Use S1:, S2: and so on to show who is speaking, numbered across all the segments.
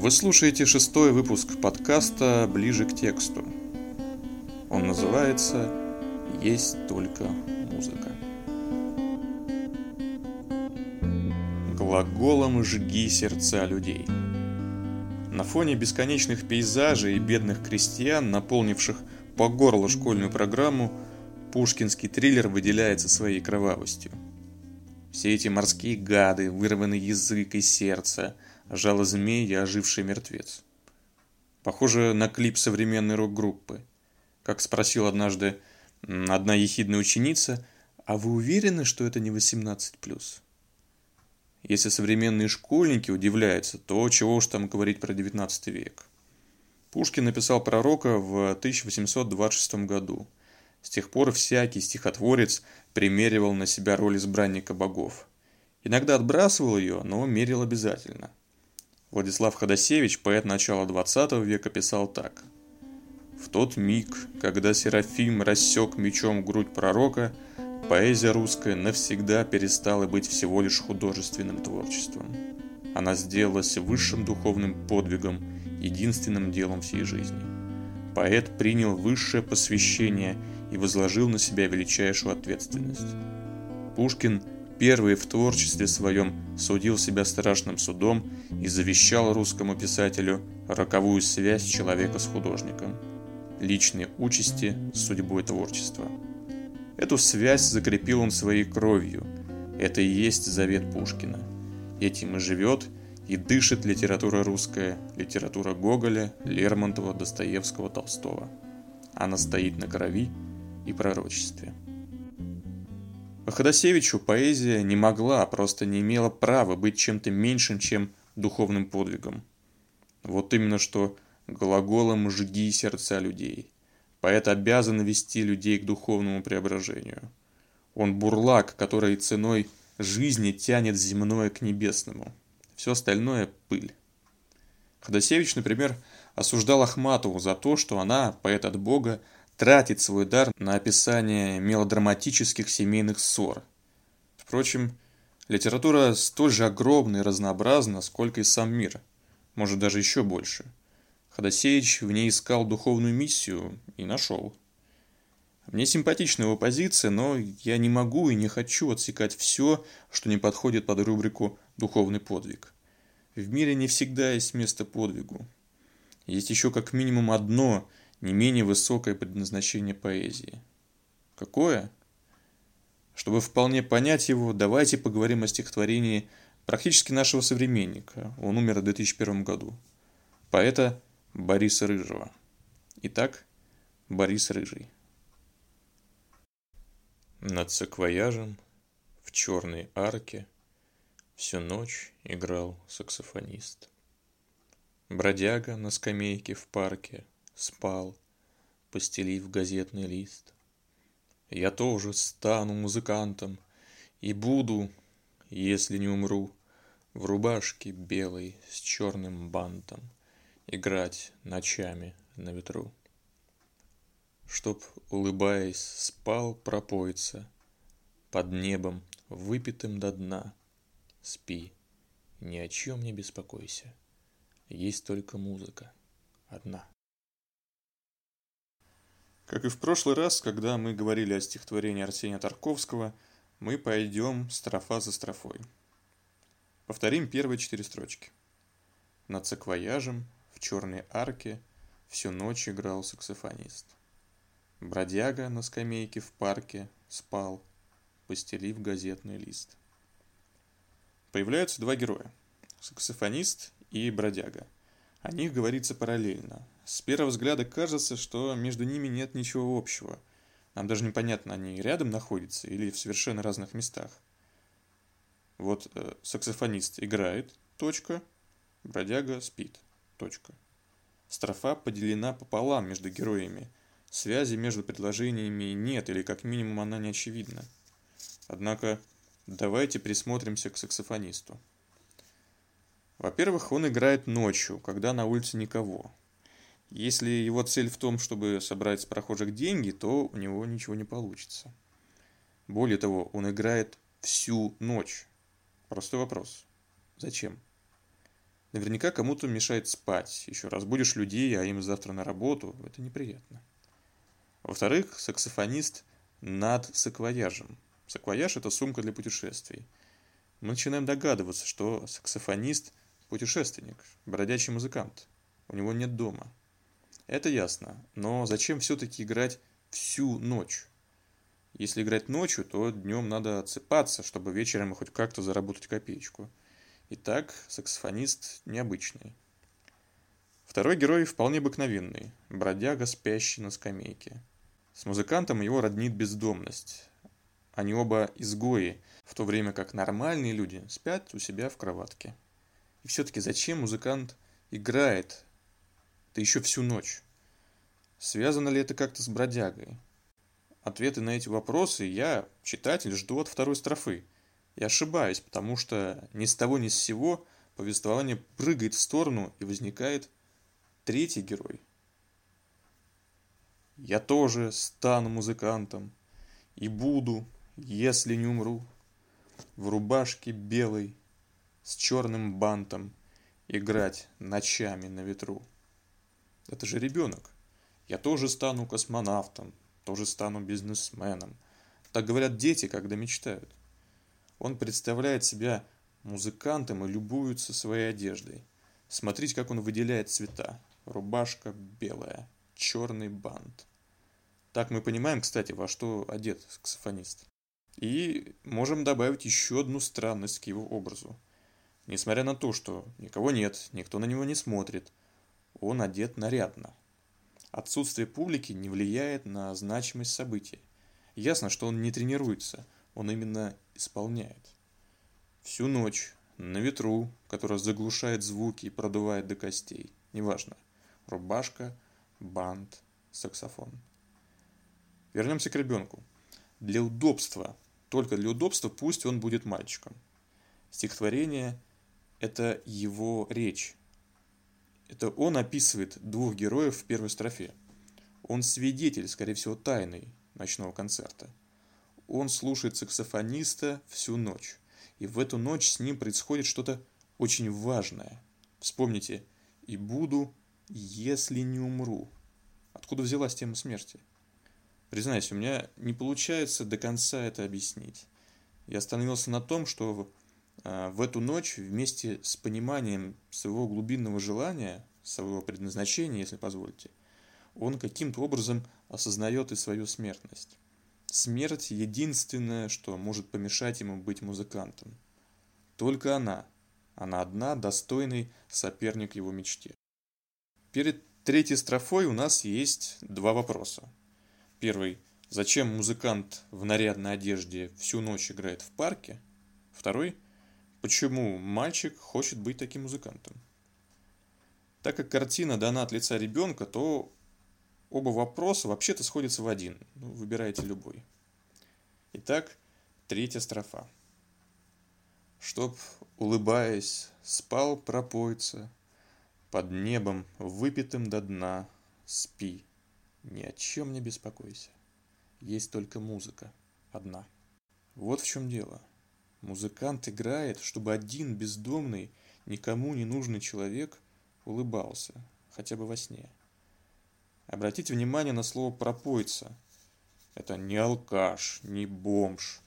S1: Вы слушаете шестой выпуск подкаста «Ближе к тексту». Он называется «Есть только музыка». Глаголом «жги сердца людей». На фоне бесконечных пейзажей и бедных крестьян, наполнивших по горло школьную программу, пушкинский триллер выделяется своей кровавостью. Все эти морские гады, вырванный язык и сердце, жало змей и оживший мертвец. Похоже на клип современной рок-группы. Как спросил однажды одна ехидная ученица, а вы уверены, что это не 18+. Если современные школьники удивляются, то чего уж там говорить про 19 век. Пушкин написал пророка в 1826 году. С тех пор всякий стихотворец примеривал на себя роль избранника богов. Иногда отбрасывал ее, но мерил обязательно. Владислав Ходосевич, поэт начала XX века, писал так. «В тот миг, когда Серафим рассек мечом грудь пророка, поэзия русская навсегда перестала быть всего лишь художественным творчеством. Она сделалась высшим духовным подвигом, единственным делом всей жизни. Поэт принял высшее посвящение и возложил на себя величайшую ответственность. Пушкин первый в творчестве своем судил себя страшным судом и завещал русскому писателю роковую связь человека с художником, личные участи с судьбой творчества. Эту связь закрепил он своей кровью. Это и есть завет Пушкина. Этим и живет и дышит литература русская, литература Гоголя, Лермонтова, Достоевского, Толстого. Она стоит на крови и пророчестве. Ходосевичу поэзия не могла, просто не имела права быть чем-то меньшим, чем духовным подвигом. Вот именно что глаголом «жги сердца людей». Поэт обязан вести людей к духовному преображению. Он бурлак, который ценой жизни тянет земное к небесному. Все остальное – пыль. Ходосевич, например, осуждал Ахматову за то, что она, поэт от Бога, тратит свой дар на описание мелодраматических семейных ссор. Впрочем, литература столь же огромна и разнообразна, сколько и сам мир, может даже еще больше – Ходосевич в ней искал духовную миссию и нашел. Мне симпатична его позиция, но я не могу и не хочу отсекать все, что не подходит под рубрику «духовный подвиг». В мире не всегда есть место подвигу. Есть еще как минимум одно, не менее высокое предназначение поэзии. Какое? Чтобы вполне понять его, давайте поговорим о стихотворении практически нашего современника. Он умер в 2001 году. Поэта Бориса Рыжего. Итак, Борис Рыжий. Над саквояжем в черной арке Всю ночь играл саксофонист. Бродяга на скамейке в парке Спал, постелив газетный лист. Я тоже стану музыкантом И буду, если не умру, В рубашке белой с черным бантом — играть ночами на ветру. Чтоб, улыбаясь, спал пропойца под небом, выпитым до дна. Спи, ни о чем не беспокойся, есть только музыка одна. Как и в прошлый раз, когда мы говорили о стихотворении Арсения Тарковского, мы пойдем строфа за строфой. Повторим первые четыре строчки. Над саквояжем в черной арке всю ночь играл саксофонист. Бродяга на скамейке в парке спал, постелив газетный лист. Появляются два героя – саксофонист и бродяга. О них говорится параллельно. С первого взгляда кажется, что между ними нет ничего общего. Нам даже непонятно, они рядом находятся или в совершенно разных местах. Вот э, саксофонист играет, точка, бродяга спит – Точка. Строфа поделена пополам между героями. Связи между предложениями нет, или как минимум она не очевидна. Однако, давайте присмотримся к саксофонисту. Во-первых, он играет ночью, когда на улице никого. Если его цель в том, чтобы собрать с прохожих деньги, то у него ничего не получится. Более того, он играет всю ночь. Простой вопрос. Зачем? Наверняка кому-то мешает спать, еще разбудишь людей, а им завтра на работу, это неприятно. Во-вторых, саксофонист над саквояжем. Саквояж – это сумка для путешествий. Мы начинаем догадываться, что саксофонист – путешественник, бродячий музыкант. У него нет дома. Это ясно, но зачем все-таки играть всю ночь? Если играть ночью, то днем надо отсыпаться, чтобы вечером хоть как-то заработать копеечку – Итак, саксофонист необычный. Второй герой вполне обыкновенный, бродяга, спящий на скамейке. С музыкантом его роднит бездомность. Они оба изгои, в то время как нормальные люди спят у себя в кроватке. И все-таки зачем музыкант играет, да еще всю ночь? Связано ли это как-то с бродягой? Ответы на эти вопросы я, читатель, жду от второй строфы – и ошибаюсь, потому что ни с того ни с сего повествование прыгает в сторону и возникает третий герой. Я тоже стану музыкантом и буду, если не умру, в рубашке белой с черным бантом играть ночами на ветру. Это же ребенок. Я тоже стану космонавтом, тоже стану бизнесменом. Так говорят дети, когда мечтают. Он представляет себя музыкантом и любуется своей одеждой. Смотрите, как он выделяет цвета. Рубашка белая, черный бант. Так мы понимаем, кстати, во что одет саксофонист. И можем добавить еще одну странность к его образу. Несмотря на то, что никого нет, никто на него не смотрит, он одет нарядно. Отсутствие публики не влияет на значимость события. Ясно, что он не тренируется – он именно исполняет. Всю ночь, на ветру, которая заглушает звуки и продувает до костей. Неважно. Рубашка, бант, саксофон. Вернемся к ребенку. Для удобства, только для удобства пусть он будет мальчиком. Стихотворение – это его речь. Это он описывает двух героев в первой строфе. Он свидетель, скорее всего, тайный ночного концерта – он слушает саксофониста всю ночь. И в эту ночь с ним происходит что-то очень важное. Вспомните, и буду, если не умру. Откуда взялась тема смерти? Признаюсь, у меня не получается до конца это объяснить. Я остановился на том, что в эту ночь вместе с пониманием своего глубинного желания, своего предназначения, если позволите, он каким-то образом осознает и свою смертность. Смерть – единственное, что может помешать ему быть музыкантом. Только она. Она одна, достойный соперник его мечте. Перед третьей строфой у нас есть два вопроса. Первый – зачем музыкант в нарядной одежде всю ночь играет в парке? Второй – почему мальчик хочет быть таким музыкантом? Так как картина дана от лица ребенка, то Оба вопроса вообще-то сходятся в один. Ну, выбирайте любой. Итак, третья строфа. Чтоб, улыбаясь, спал пропойца, Под небом, выпитым до дна, спи, ни о чем не беспокойся. Есть только музыка, одна. Вот в чем дело. Музыкант играет, чтобы один бездомный, никому не нужный человек улыбался, хотя бы во сне. Обратите внимание на слово «пропойца». Это не алкаш, не бомж.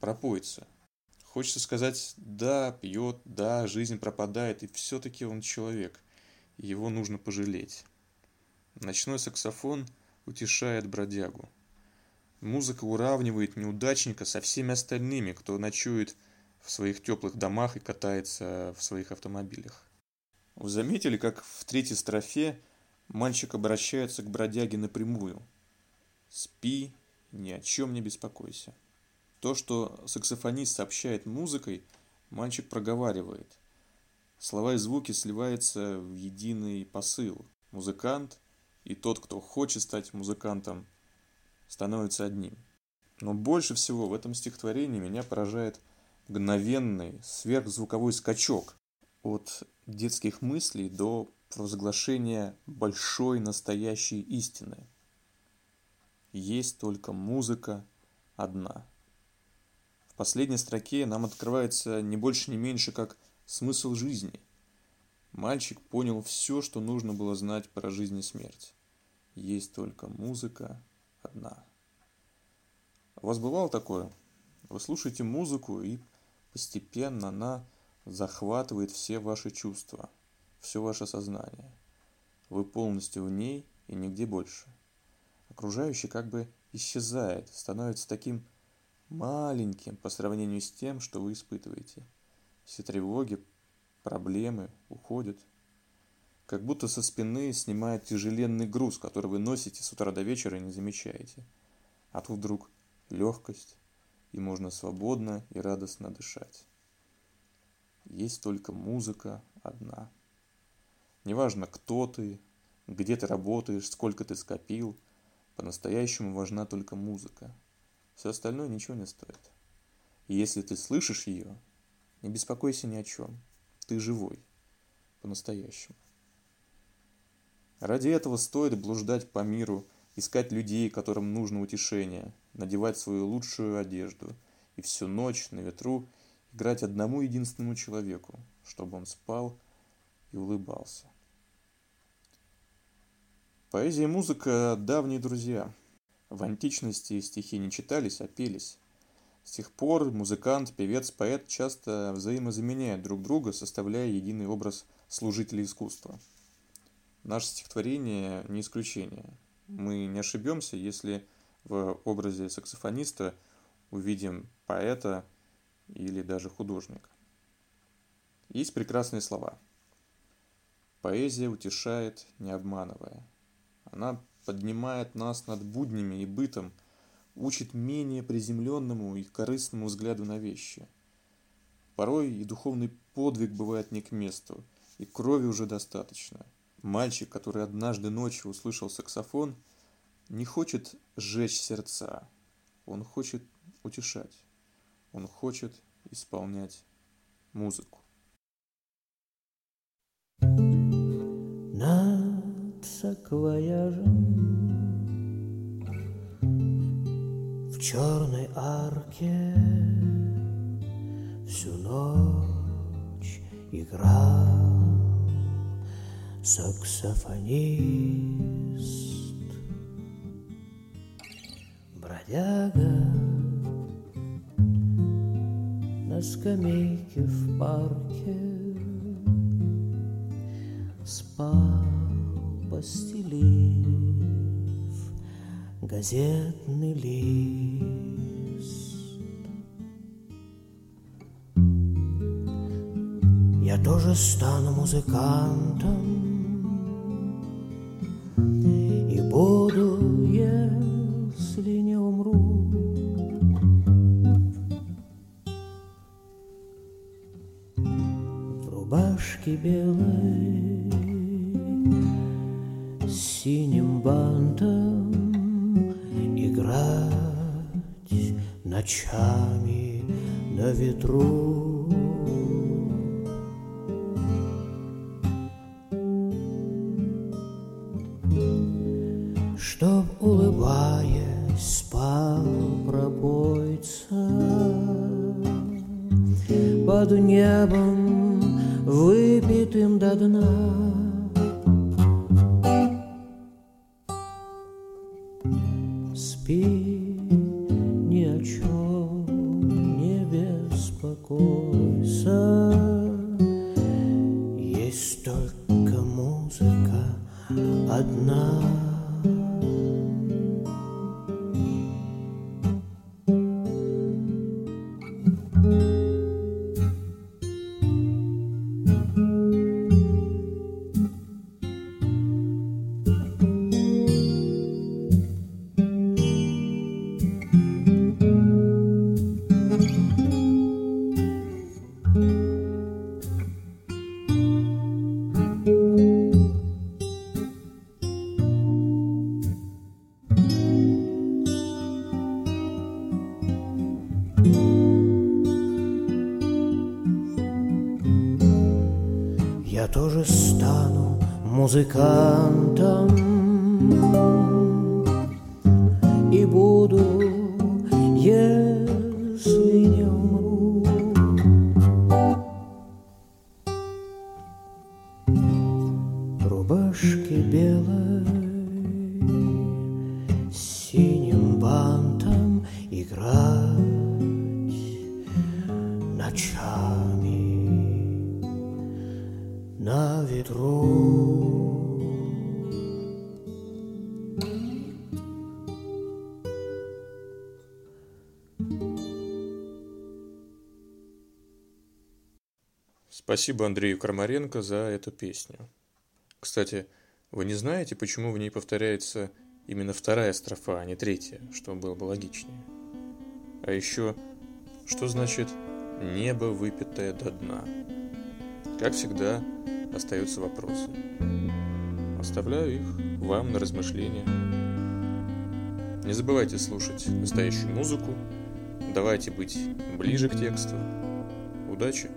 S1: Пропойца. Хочется сказать, да, пьет, да, жизнь пропадает, и все-таки он человек. Его нужно пожалеть. Ночной саксофон утешает бродягу. Музыка уравнивает неудачника со всеми остальными, кто ночует в своих теплых домах и катается в своих автомобилях. Вы заметили, как в третьей строфе Мальчик обращается к бродяге напрямую. «Спи, ни о чем не беспокойся». То, что саксофонист сообщает музыкой, мальчик проговаривает. Слова и звуки сливаются в единый посыл. Музыкант и тот, кто хочет стать музыкантом, становятся одним. Но больше всего в этом стихотворении меня поражает мгновенный сверхзвуковой скачок от детских мыслей до провозглашение большой настоящей истины. Есть только музыка одна. В последней строке нам открывается не больше, не меньше, как смысл жизни. мальчик понял все, что нужно было знать про жизнь и смерть. Есть только музыка одна. У вас бывало такое? Вы слушаете музыку, и постепенно она захватывает все ваши чувства, все ваше сознание. Вы полностью в ней и нигде больше. Окружающий как бы исчезает, становится таким маленьким по сравнению с тем, что вы испытываете. Все тревоги, проблемы уходят. Как будто со спины снимает тяжеленный груз, который вы носите с утра до вечера и не замечаете. А тут вдруг легкость, и можно свободно и радостно дышать. Есть только музыка одна. Неважно, кто ты, где ты работаешь, сколько ты скопил, по-настоящему важна только музыка. Все остальное ничего не стоит. И если ты слышишь ее, не беспокойся ни о чем. Ты живой. По-настоящему. Ради этого стоит блуждать по миру, искать людей, которым нужно утешение, надевать свою лучшую одежду и всю ночь на ветру играть одному единственному человеку, чтобы он спал и улыбался. Поэзия и музыка – давние друзья. В античности стихи не читались, а пелись. С тех пор музыкант, певец, поэт часто взаимозаменяют друг друга, составляя единый образ служителей искусства. Наше стихотворение не исключение. Мы не ошибемся, если в образе саксофониста увидим поэта или даже художника. Есть прекрасные слова. Поэзия утешает, не обманывая. Она поднимает нас над буднями и бытом, учит менее приземленному и корыстному взгляду на вещи. Порой и духовный подвиг бывает не к месту, и крови уже достаточно. Мальчик, который однажды ночью услышал саксофон, не хочет сжечь сердца, он хочет утешать, он хочет исполнять музыку.
S2: Над саквояжем в черной арке всю ночь играл саксофонист, бродяга на скамейке в парке спал, постелив газетный лист. Я тоже стану музыкантом умру. В рубашке белой с синим бантом играть ночами на ветру. Пропойца Под небом, выпитым до дна. Я тоже стану музыкантом и буду, ночами на ветру.
S1: Спасибо Андрею Крамаренко за эту песню. Кстати, вы не знаете, почему в ней повторяется именно вторая строфа, а не третья, что было бы логичнее? А еще, что значит «небо, выпитое до дна»? Как всегда, остаются вопросы. Оставляю их вам на размышления. Не забывайте слушать настоящую музыку. Давайте быть ближе к тексту. Удачи!